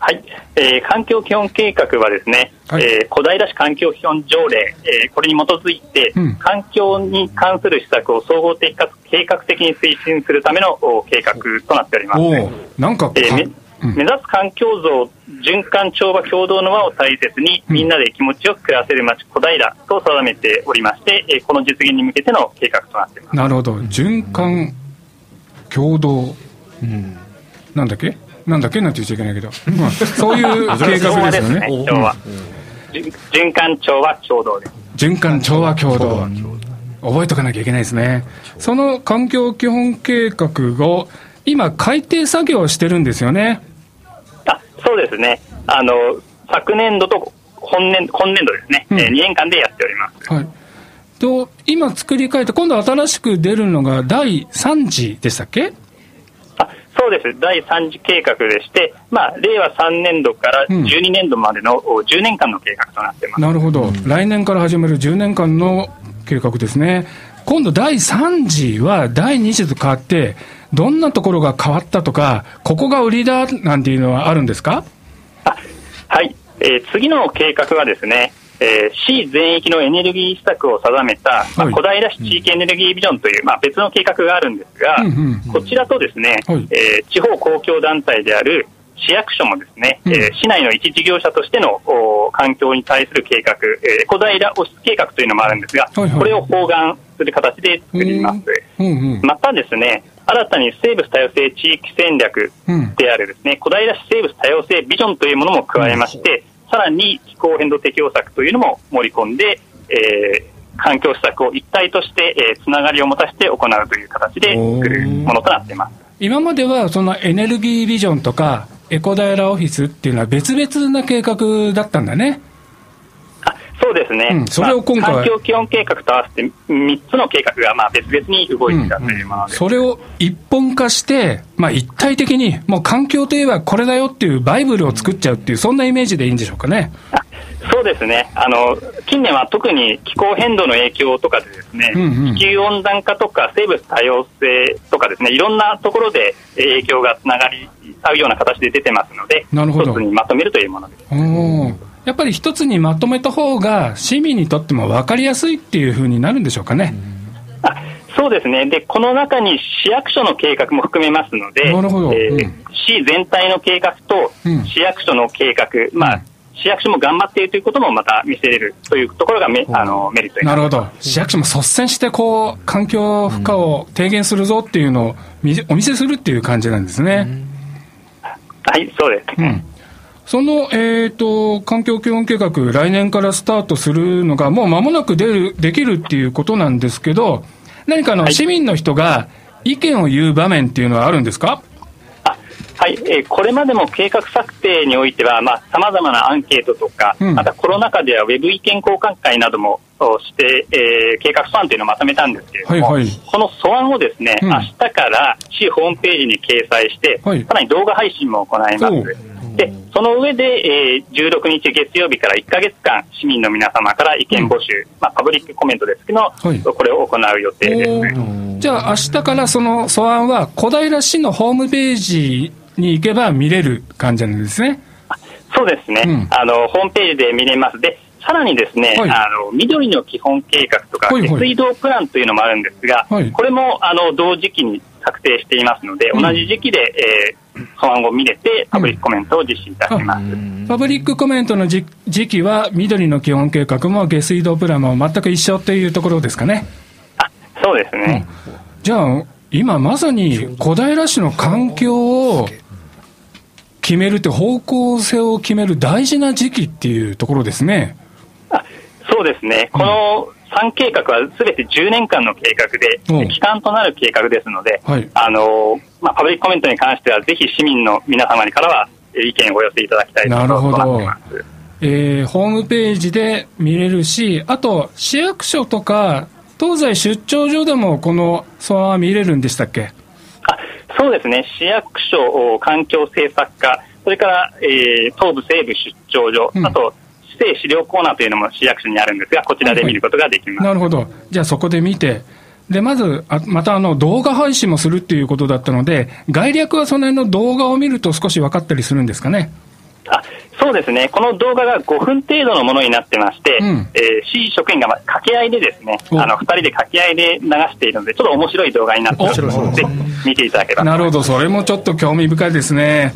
[SPEAKER 6] はい、えー、環境基本計画はですね、はい、えー、小平市環境基本条例、えー、これに基づいて、うん、環境に関する施策を総合的かつ計画的に推進するための計画となっております。
[SPEAKER 1] なんか、えー
[SPEAKER 6] 目指す環境像、循環調和共同の輪を大切に、みんなで気持ちよく暮らせる街、小平と定めておりまして、この実現に向けての計画となっています。
[SPEAKER 1] なるほど。循環共同、うん、なんだっけ？なんだっけなんて言っちゃいけないけど、まあ、そういう計画ですよね。
[SPEAKER 6] 循環調和共同です。
[SPEAKER 1] 循環調和共同。覚えとかなきゃいけないですね。その環境基本計画を今、改定作業をしてるんですよね。
[SPEAKER 6] あそうですね。あの昨年度と本年今年度ですね、うん、2年間でやっております。はい
[SPEAKER 1] と今作り変えて、今度新しく出るのが第3次でしたっけ？
[SPEAKER 6] そうです、第3次計画でして、まあ、令和3年度から12年度までの10年間の計画となってます、
[SPEAKER 1] うん、なるほど、来年から始める10年間の計画ですね、今度、第3次は第2次と変わって、どんなところが変わったとか、ここが売りだなんていうのはあるんですか？
[SPEAKER 6] はい、えー、次の計画はですね、えー、市全域のエネルギー施策を定めた、まあ、小平市地域エネルギービジョンという、まあ、別の計画があるんですが、こちらとですね、はい、えー、地方公共団体である市役所もですね、うん、えー、市内の一事業者としてのお環境に対する計画、えー、小平オフィス計画というのもあるんですが、これを包含する形で作ります。またですね、新たに生物多様性地域戦略であるですね、小平市生物多様性ビジョンというものも加えまして、さらに気候変動適応策というのも盛り込んで、えー、環境施策を一体として、えー、つながりを持たせて行うという形で作るものとなっています
[SPEAKER 1] 今まではそのエネルギービジョンとかエコダイラオフィスっていうのは別々な計画だったんだね。
[SPEAKER 6] そうですね、うん、それを今回、まあ、環境基本計画と合わせて3つの計画がまあ別々に動いてたというもので、うん、
[SPEAKER 1] それを一本化して、まあ、一体的に、もう環境といえばこれだよっていうバイブルを作っちゃうっていう、そんなイメージでいいんでしょうかね。
[SPEAKER 6] そうですね。あの近年は特に気候変動の影響とかでですね、うんうん、地球温暖化とか生物多様性とかですねいろんなところで影響がつながり合うような形で出てますのでなるほど。一つにまとめるというものです。
[SPEAKER 1] やっぱり一つにまとめた方が市民にとっても分かりやすいっていうふうになるんでしょうかね。
[SPEAKER 6] あそうですね。で、この中に市役所の計画も含めますので、なるほど、えーうん、市全体の計画と市役所の計画、うん、まあ、市役所も頑張っているということもまた見せれるというところがメあのメリット
[SPEAKER 1] なるほど、市役所も率先してこう環境負荷を低減するぞっていうのをお見せするっていう感じなんですね。
[SPEAKER 6] はい、そうです、うん
[SPEAKER 1] その、えーと、環境基本計画、来年からスタートするのが、もう間もなく出るできるっていうことなんですけど、何かの市民の人が意見を言う場面っていうのはあるんですか、
[SPEAKER 6] はい、えー、これまでも計画策定においては、さまざ、まなアンケートとか、うん、またコロナ禍ではウェブ意見交換会などもして、えー、計画素案というのをまとめたんですけれども、はいはい、この素案をですね、うん、明日から市ホームページに掲載して、はい、さらに動画配信も行います。でその上で、えー、16日月曜日から1か月間、市民の皆様から意見募集、うん、まあ、パブリックコメントですけど、はい、これを行う予定です
[SPEAKER 1] じゃあ、明日からその素案は、小平市のホームページに行けば見れる感じなんですね。
[SPEAKER 6] そうですね、うん、あのホームページで見れます。でさらにですね、はい、あの緑の基本計画とか、下水道プランというのもあるんですが、はい、これもあの同時期に策定していますので、うん、同じ時期で、えーその後見れて、パブリックコメントを実施いたします。
[SPEAKER 1] パブリックコメントの時期は、緑の基本計画も下水道プランも全く一緒というところですかね。
[SPEAKER 6] あそうですね。
[SPEAKER 1] うん、じゃあ、今まさに小平市の環境を決めるって方向性を決める大事な時期っていうところですね。
[SPEAKER 6] あそうですね。この3計画はすべて10年間の計画で、期間となる計画ですので、はい、あのまあ、パブリックコメントに関しては、ぜひ市民の皆様にからは意見をお寄せいただきたいと思います。
[SPEAKER 1] えー、ホームページで見れるし、あと市役所とか東西出張所でもこの素案は見れるんでしたっけ？
[SPEAKER 6] あそうですね、市役所、環境政策課、それから、えー、東部西部出張所、うん、あと市政資料コーナーというのも市役所にあるんですが、こちらで見ることができます。
[SPEAKER 1] はい、なるほど、じゃあそこで見て、でまず、あまたあの動画配信もするっていうことだったので、概略はその辺の動画を見ると少し分かったりするんですかね？
[SPEAKER 6] あそうですね、この動画が5分程度のものになってまして、うん、えー、市職員が掛け合いでですね、あの2人で掛け合いで流しているので、ちょっと面白い動画になっているので、見ていただければ。
[SPEAKER 1] なるほど、それもちょっと興味深いですね。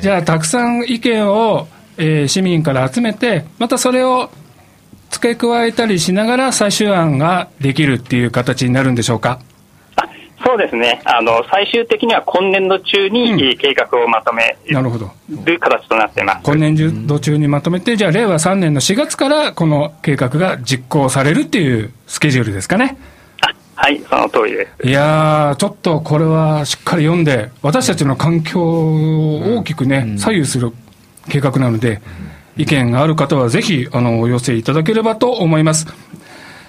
[SPEAKER 1] じゃあ、たくさん意見を、えー、市民から集めて、またそれを付け加えたりしながら最終案ができるっていう形になるんでしょうか？
[SPEAKER 6] そうですねあの最終的には今年度中に、計画をまとめる形となってます
[SPEAKER 1] 今年度中にまとめて、じゃあ、令和3年の4月からこの計画が実行されるっていうスケジュールですかね？
[SPEAKER 6] はい、その通りで
[SPEAKER 1] す。いやちょっとこれはしっかり読んで、私たちの環境を大きくね、左右する計画なので、意見がある方はぜひ、あの、お寄せいただければと思います。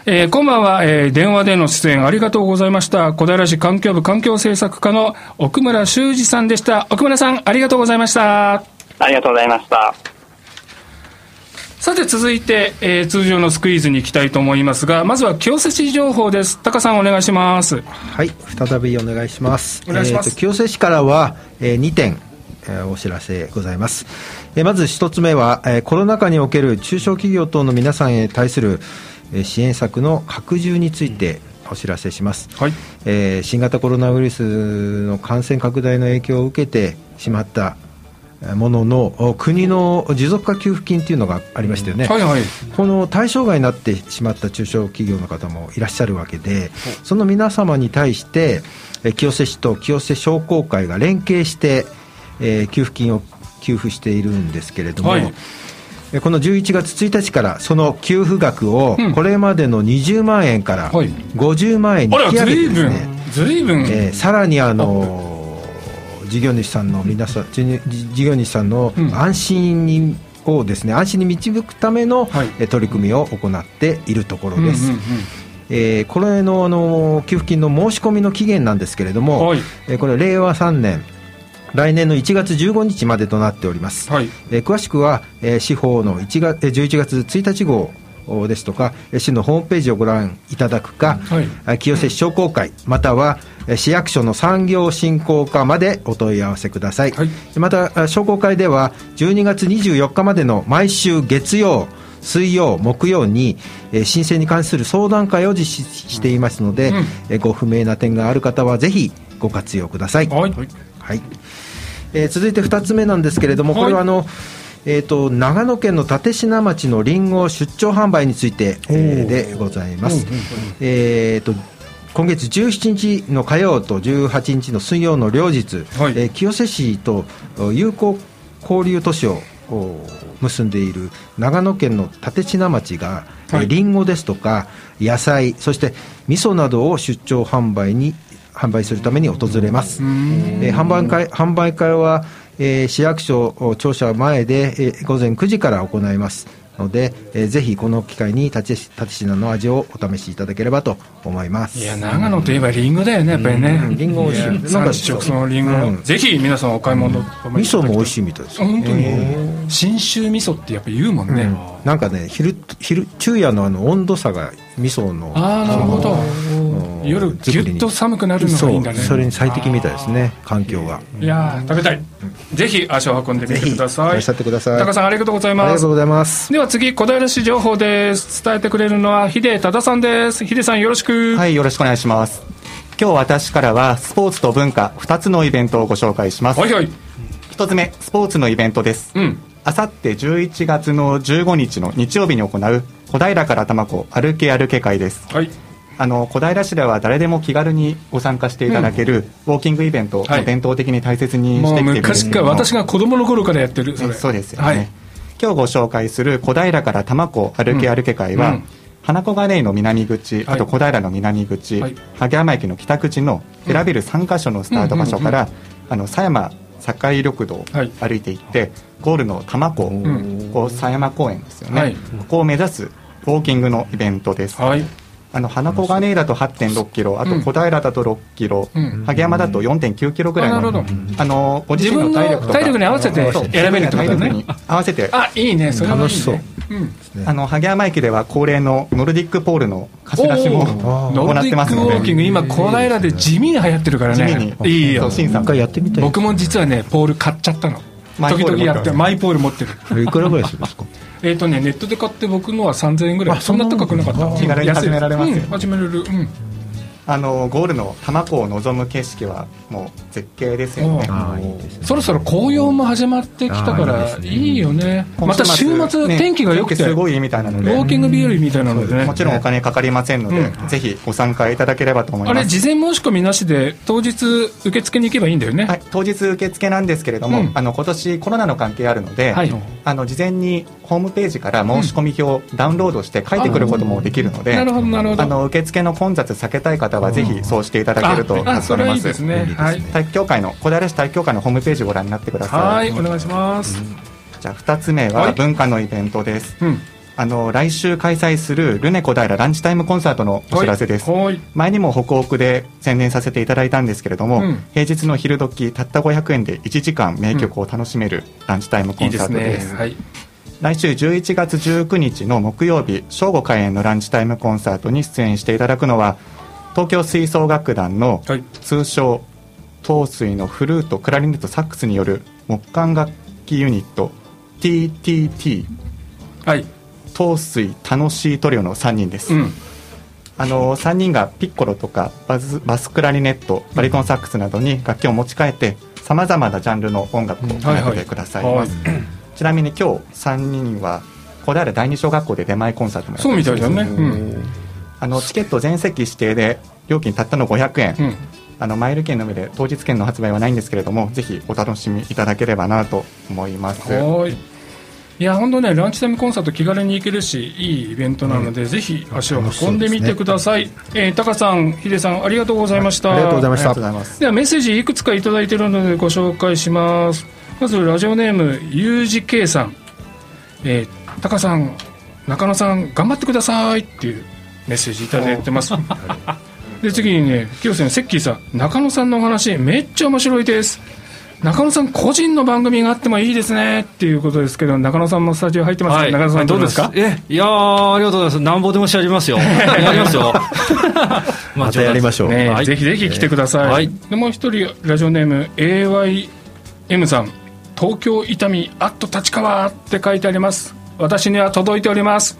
[SPEAKER 1] えー、今晩は、えー、電話での出演ありがとうございました。小平市環境部環境政策課の奥村修二さんでした。奥村さん、ありがとうございました。
[SPEAKER 6] ありがとうございました。
[SPEAKER 1] さて続いて、えー、通常のスクイーズに行きたいと思いますが、まずは清瀬市情報です。高さんお願いします。
[SPEAKER 2] はい、再びお願いします。
[SPEAKER 1] お願いします。
[SPEAKER 2] えー、清瀬市からは、えー、2点、えー、お知らせございます。えー、まず1つ目は、えー、コロナ禍における中小企業等の皆さんへ対する支援策の拡充についてお知らせします、はい。えー、新型コロナウイルスの感染拡大の影響を受けてしまったものの国の持続化給付金というのがありましたよね、はいはい、この対象外になってしまった中小企業の方もいらっしゃるわけで、その皆様に対して、清瀬市と清瀬商工会が連携して、えー、給付金を給付しているんですけれども、はい。この11月1日からその給付額をこれまでの20万円から50万円に引き上げてですね、
[SPEAKER 1] ずいぶん、
[SPEAKER 2] えー、さらにあの事業主さんの皆さん事業主さんの安心に、をですね安心に導くための、はい、取り組みを行っているところです。えー、これのあの給付金の申し込みの期限なんですけれども、はい、えー、これ令和3年来年の1月15日までとなっております、はい、えー、詳しくは、えー、司法の1月11月1日号ですとか市のホームページをご覧いただくか、はい、清瀬市商工会または市役所の産業振興課までお問い合わせください、はい、また商工会では12月24日までの毎週月曜水曜、木曜に、えー、申請に関する相談会を実施していますので、うん、えー、ご不明な点がある方はぜひご活用ください。はい、はいえー、続いて2つ目なんですけれども、これはあの、えーと、長野県の立科町のりんご出張販売について、えー、でございます。えーと今月17日の火曜と18日の水曜の両日、はい、えー、清瀬市と友好交流都市を結んでいる長野県の立科町が、はい、りんごですとか野菜そして味噌などを出張販売に販売するために訪れます。えー、販売会販売会は、えー、市役所庁舎前で、えー、午前9時から行います。ので、えー、ぜひこの機会に立ちの味をお試しいただければと思います。
[SPEAKER 1] いや長野といえばりんごだよねやっぱりね、
[SPEAKER 2] り、んご美味しい。
[SPEAKER 1] なんかそのりんご、うん、ぜひ皆さんお買い物、うん、
[SPEAKER 2] 味噌も美味しいみたいです
[SPEAKER 1] 本当に？信州味噌ってやっぱ言うもんね、うん、
[SPEAKER 2] なんかね昼昼昼夜のあの温度差が味噌の
[SPEAKER 1] ああなるほど。夜ぎゅっと寒くなるのがいいんだね。
[SPEAKER 2] それに最適みたいですね。環境が。
[SPEAKER 1] いや食べたい、ぜひ足を運んでみてください。い
[SPEAKER 2] らっしゃってください。
[SPEAKER 1] 高さんありがとうございます。
[SPEAKER 2] ありがとうございます。
[SPEAKER 1] では次小平市情報です伝えてくれるのは秀忠さんです。秀さんよろしく。
[SPEAKER 7] はいよろしくお願いします。今日私からはスポーツと文化2つのイベントをご紹介します。
[SPEAKER 1] はいはい。
[SPEAKER 7] 1つ目スポーツのイベントです。あさって11月の15日の日曜日に行う小平から多摩湖歩け歩け会です。
[SPEAKER 1] はい。
[SPEAKER 7] あの小平市では誰でも気軽にご参加していただける、ウォーキングイベントを伝統的に大切にしてきているん
[SPEAKER 1] ですけど、昔から私が子供の頃からやってる
[SPEAKER 7] そそうですよね、はい、今日ご紹介する小平から多摩湖歩け歩け会は、うん。花子金井の南口、あと小平の南口、はい、萩山駅の北口の選べる3か所のスタート場所から、あの狭山境緑道を歩いていって、はい、ゴールの多摩湖、こう狭山公園ですよね、はい、ここを目指すウォーキングのイベントです。はいあの花子金井だと8.6キロ、あと小平だと6キロ、うん、萩山だと4.9キロぐらいの、
[SPEAKER 1] うん、
[SPEAKER 7] あのご自身の体力とか
[SPEAKER 1] 体力に合わせて選べるってことね。
[SPEAKER 7] 合わせて。
[SPEAKER 1] あ、いいね、それ
[SPEAKER 2] 楽しそう。
[SPEAKER 7] あの萩山駅では恒例のノルディックポールの貸し出しも行ってますので。
[SPEAKER 1] 今小平で地味に流行ってるからね。
[SPEAKER 7] 地味に。
[SPEAKER 1] いいよ。
[SPEAKER 2] 新さんやってみたい。
[SPEAKER 1] 僕も実はねポール買っちゃったの。時々やってマイポール持ってる。
[SPEAKER 2] いくらぐらいするんですか？
[SPEAKER 1] えっ、とね、ネットで買って僕のは3000円ぐらい。そんな高くなかった。
[SPEAKER 7] 気軽に始められます、うん、
[SPEAKER 1] 始めれる。うん。
[SPEAKER 7] あのゴールの多摩湖を望む景色はもう絶景ですよね。
[SPEAKER 1] そろそろ紅葉も始まってきたからいいよね。また週末天気が良くて。
[SPEAKER 7] すごいいいみたいなので。
[SPEAKER 1] ウォーキング日和みたいなのでね。
[SPEAKER 7] もちろんお金かかりませんので、ぜひご参加いただければと思います。
[SPEAKER 1] あれ事前申し込みなしで当日受付に行けばいいんだよね、はい、
[SPEAKER 7] 当日受付なんですけれども、あの今年コロナの関係あるので、あの事前にホームページから申し込み表ダウンロードして書いてくることもできるので、
[SPEAKER 1] なるほどなるほど。
[SPEAKER 7] あの受付の混雑避けたい方はぜひそうしていただけると助かります。
[SPEAKER 1] ですね。はい。
[SPEAKER 7] 体育協会の小平市体育協会のホームページをご覧になってくださ
[SPEAKER 1] い。はい、お願いします。
[SPEAKER 7] じゃあ二つ目は文化のイベントです。うん。あの来週開催するルネ小平ランチタイムコンサートのお知らせです、前にも北北で宣伝させていただいたんですけれども、うん、平日の昼時たった500円で1時間名曲を楽しめるランチタイムコンサートです、うんいいですねはい、来週11月19日の木曜日正午開演のランチタイムコンサートに出演していただくのは東京吹奏楽団の通称東水のフルートクラリネットサックスによる木管楽器ユニット TTT、
[SPEAKER 1] はい、
[SPEAKER 7] 東水楽しいトリオの3人です、うん、あの3人がピッコロとかバスバスクラリネットバリトンサックスなどに楽器を持ち替えてさまざまなジャンルの音楽を奏でてくださいます、ちなみに今日3人は小平第二小学校で出前コンサートもやって
[SPEAKER 1] そうみたいだね、うん
[SPEAKER 7] あのチケット全席指定で料金たったの500円、うん、あのマイル券の上で当日券の発売はないんですけれどもぜひお楽しみいただければなと思います。
[SPEAKER 1] い。や本当ねランチタイムコンサート気軽に行けるしいいイベントなので、うん、ぜひ足を運んでみてください、ね。えー、タカさんヒデさんありがとうございました、
[SPEAKER 2] ありがとうございました
[SPEAKER 1] ではメッセージいくつか頂いているのでご紹介します。まずラジオネームゆうじけいさん、えー、タカさん中野さん頑張ってくださいっていうメッセージいただいてます、で次にね清瀬のセッキーさん中野さんのお話めっちゃ面白いです。中野さん個人の番組があってもいいですね。っていうことですけど中野さんもスタジオ入ってます、はい、中野さんどうですか？
[SPEAKER 3] えいやありがとうございます。なんぼでもしありますよ。やりますよ。
[SPEAKER 2] またやりましょう、
[SPEAKER 1] ねはい、ぜひぜひ来てください、はい、でもう一人ラジオネーム AYM さん。東京伊丹アット立川って書いてあります。私には届いております。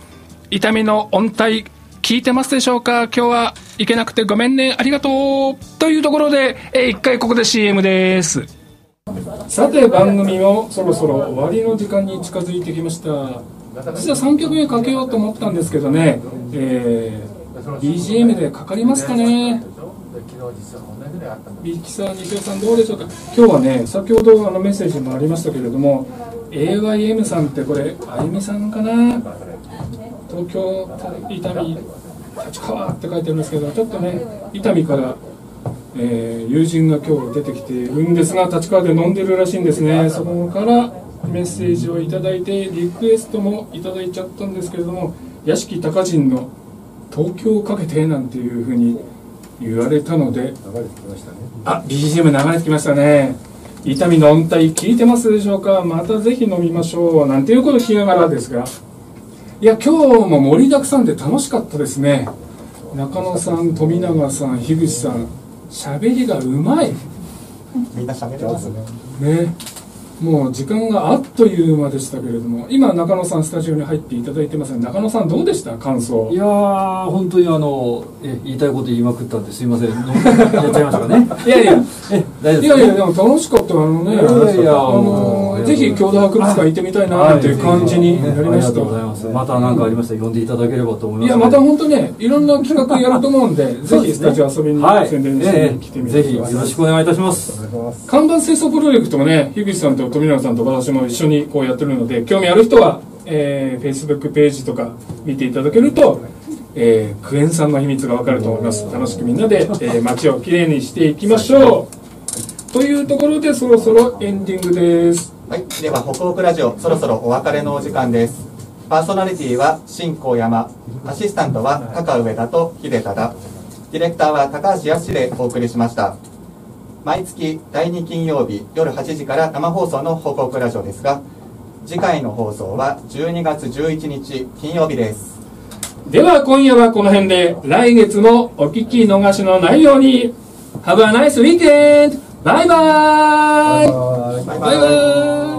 [SPEAKER 1] 伊丹の温帯聞いてますでしょうか？今日は行けなくてごめんね。ありがとう。というところで、え一回ここで CM です。さて番組もそろそろ終わりの時間に近づいてきました。実は3曲目かけようと思ったんですけどね、えー、BGM でかかりますかね。ビキサー西尾さんどうでしょうか？今日はね先ほどあのメッセージもありましたけれども AYM さんってこれあゆみさんかな？東京伊丹立川って書いてあるんですけどちょっとね伊丹から、えー、友人が今日出てきているんですが立川で飲んでるらしいんですね。そこからメッセージを頂いてリクエストもいただいちゃったんですけれども屋敷隆人の「東京をかけて」なんていうふうに言われたので流れてきましたね。あ BGM 流れてきましたね。伊丹の音帯聞いてますでしょうか？またぜひ飲みましょう。なんていうことを聞きながらですがいや今日も盛りだくさんで楽しかったですね。中野さん富永さん樋口さん喋りがうまい。
[SPEAKER 7] みんな喋ってますね。
[SPEAKER 1] ね。もう時間があっという間でしたけれども今中野さんスタジオに入っていただいてます中野さんどうでした？感想。
[SPEAKER 8] いやー本当にあのえ言いたいこと言いまくったんですいません。やっちゃいましたかね。
[SPEAKER 1] いやいや。え大丈夫いやいやでも楽しかったあのねいやいやあのぜひ郷土博物館行ってみたいなっていう感じになりました、ありがとうございます。
[SPEAKER 8] また何かありましたら呼んでいただければと思います。
[SPEAKER 1] いやまた本当ねいろんな企画やると思うんで ぜひスタジオ遊びに宣伝し
[SPEAKER 8] に来てみてください、ぜひよろしくお願いいたします。
[SPEAKER 1] 看板清掃プロジェクトもね樋口さんと富永さんと私も一緒にこうやってるので興味ある人は、えー、Facebook ページとか見ていただけると、えー、クエン酸の秘密が分かると思います。楽しくみんなで、えー、街をきれいにしていきましょう。というところでそろそろエンディングです
[SPEAKER 7] はい。では北北ラジオそろそろお別れのお時間です。パーソナリティは新高山。アシスタントは高上田と秀忠。ディレクターは高橋康でお送りしました。毎月第2金曜日夜8時から生放送の報告ラジオですが次回の放送は12月11日金曜日です。
[SPEAKER 1] では今夜はこの辺で来月もお聞き逃しのないように。Have a nice weekend! バイバイ。バイバイ